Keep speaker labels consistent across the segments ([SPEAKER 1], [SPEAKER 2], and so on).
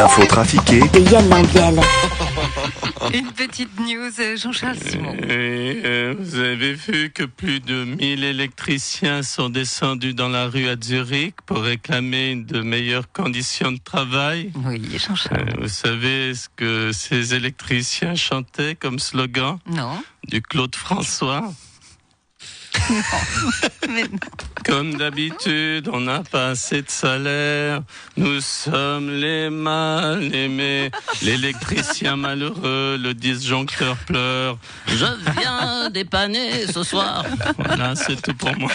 [SPEAKER 1] L'info trafiquée
[SPEAKER 2] de Yann.
[SPEAKER 3] Une petite news, euh, Jean-Charles Simon.
[SPEAKER 4] Et, euh, vous avez vu que plus de 1000 électriciens sont descendus dans la rue à Zurich pour réclamer de meilleures conditions de travail.
[SPEAKER 3] Oui,
[SPEAKER 4] Euh,
[SPEAKER 3] Jean-Charles.
[SPEAKER 4] vous savez ce que ces électriciens chantaient comme slogan?
[SPEAKER 3] Non,
[SPEAKER 4] du Claude François
[SPEAKER 3] mais non.
[SPEAKER 4] Comme d'habitude, on n'a pas assez de salaire. Nous sommes les mal aimés. L'électricien malheureux, le disjoncteur pleure. Je viens dépanner ce soir. Voilà, c'est tout pour moi.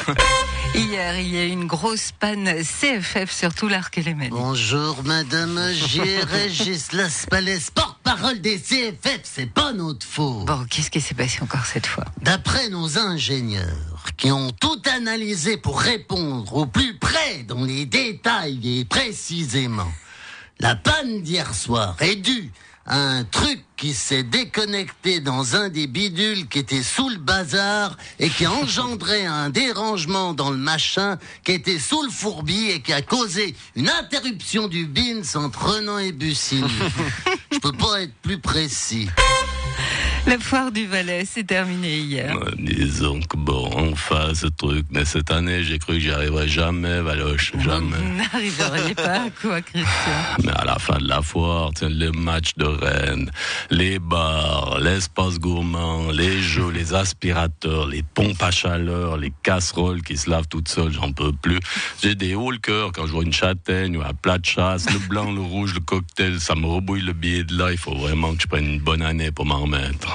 [SPEAKER 3] Hier, il y a eu une grosse panne CFF sur tout l'arc élémentaire.
[SPEAKER 5] Bonjour Madame G. Régis Laspalès, porte-parole des CFF, c'est pas notre faute.
[SPEAKER 3] Bon, qu'est-ce qui s'est passé encore cette fois?
[SPEAKER 5] D'après nos ingénieurs, qui ont tout analysé pour répondre au plus près dans les détails et précisément, la panne d'hier soir est due à un truc qui s'est déconnecté dans un des bidules qui était sous le bazar et qui a engendré un dérangement dans le machin qui était sous le fourbi et qui a causé une interruption du bins entre Renan et Bussine. Je peux pas être plus précis.
[SPEAKER 3] La foire du Valais s'est terminée hier.
[SPEAKER 4] Euh, Disons que bon, enfin ce truc, mais cette année, j'ai cru que j'y arriverais jamais, Valoche, jamais.
[SPEAKER 3] Vous n'arriveriez pas à quoi, Christian
[SPEAKER 4] Mais à la fin de la foire, tiens, les matchs de Rennes, les bars, l'espace gourmand, les jeux, les aspirateurs, les pompes à chaleur, les casseroles qui se lavent toutes seules, j'en peux plus. J'ai des hauts le cœur quand je vois une châtaigne ou un plat de chasse, le blanc, le rouge, le cocktail, ça me rebouille le billet de là. Il faut vraiment que je prenne une bonne année pour m'en remettre.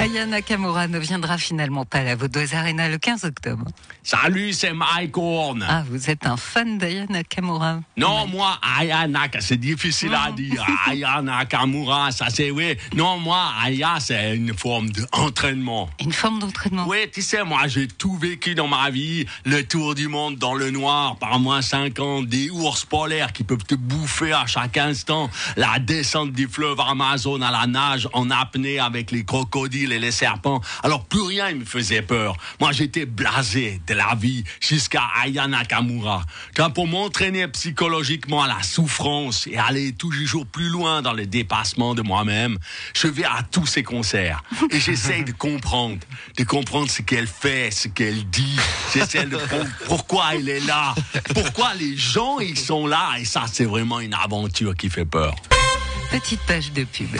[SPEAKER 3] Aya Nakamura ne viendra finalement pas à la Vaudoise Arena le 15 octobre.
[SPEAKER 6] Salut, c'est Mike Horn.
[SPEAKER 3] Ah, vous êtes un fan d'Aya Nakamura
[SPEAKER 6] Non, moi, Aya Naka, c'est difficile à dire. Aya Nakamura, ça c'est oui. Non, moi, Aya, c'est une forme d'entraînement.
[SPEAKER 3] Une forme d'entraînement
[SPEAKER 6] Oui, tu sais, moi, j'ai tout vécu dans ma vie. Le tour du monde dans le noir, par moins 50, des ours polaires qui peuvent te bouffer à chaque instant, la descente du fleuve Amazon à la nage en apnée avec les crocodiles et les serpents. Alors, plus rien ne me faisait peur. Moi, j'étais blasé de la vie jusqu'à Aya Nakamura. Quand pour m'entraîner psychologiquement à la souffrance et aller toujours plus loin dans le dépassement de moi-même, je vais à tous ces concerts et j'essaye de comprendre, de comprendre ce qu'elle fait, ce qu'elle dit. J'essaie de comprendre pourquoi elle est là, pourquoi les gens ils sont là et ça c'est vraiment une aventure qui fait peur.
[SPEAKER 3] Petite page de pub.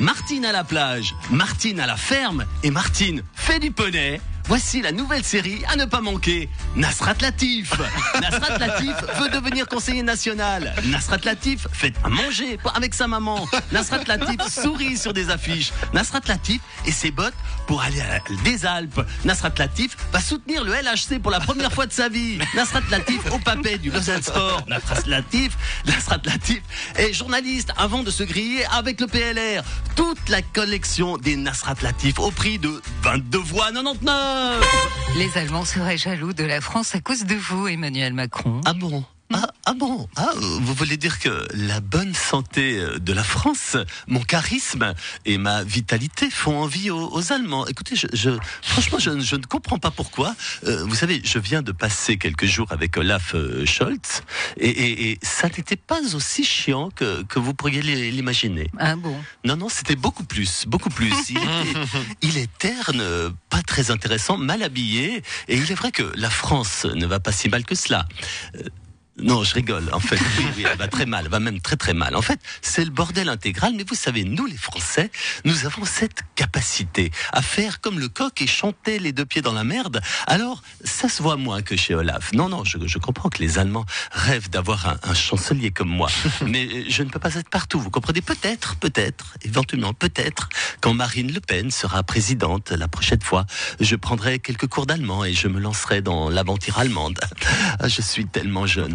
[SPEAKER 7] Martine à la plage, Martine à la ferme et Martine fait du poney. Voici la nouvelle série à ne pas manquer. Nasrat Latif. Nasrat Latif veut devenir conseiller national. Nasrat Latif fait à manger avec sa maman. Nasrat Latif sourit sur des affiches. Nasrat Latif et ses bottes pour aller à des Alpes. Nasrat Latif va soutenir le LHC pour la première fois de sa vie. Nasrat Latif au papet du Lausanne Sport. Nasrat Latif, Nasrat Latif est journaliste avant de se griller avec le PLR. Toute la collection des Nasrat Latif au prix de 22 voix 99.
[SPEAKER 3] Les Allemands seraient jaloux de la France à cause de vous, Emmanuel Macron.
[SPEAKER 7] Ah bon? Ah, ah bon ah, Vous voulez dire que la bonne santé euh, de la France, mon charisme et ma vitalité font envie aux, aux Allemands. Écoutez, je, je, franchement, je, je ne comprends pas pourquoi. Euh, vous savez, je viens de passer quelques jours avec Olaf euh, Scholz et, et, et ça n'était pas aussi chiant que, que vous pourriez l'i- l'imaginer.
[SPEAKER 3] Ah bon?
[SPEAKER 7] Non, non, c'était beaucoup plus, beaucoup plus. Il, était- il est terne, pas très intéressant, mal habillé, et il est vrai que la France ne va pas si mal que cela. Non, je rigole. En fait, oui, oui, elle va très mal, elle va même très très mal. En fait, c'est le bordel intégral. Mais vous savez, nous les Français, nous avons cette capacité à faire comme le coq et chanter les deux pieds dans la merde. Alors, ça se voit moins que chez Olaf. Non, non, je, je comprends que les Allemands rêvent d'avoir un, un chancelier comme moi. Mais euh, je ne peux pas être partout. Vous comprenez Peut-être, peut-être, éventuellement, peut-être, quand Marine Le Pen sera présidente la prochaine fois, je prendrai quelques cours d'allemand et je me lancerai dans l'aventure allemande. Ah, Je suis tellement jeune.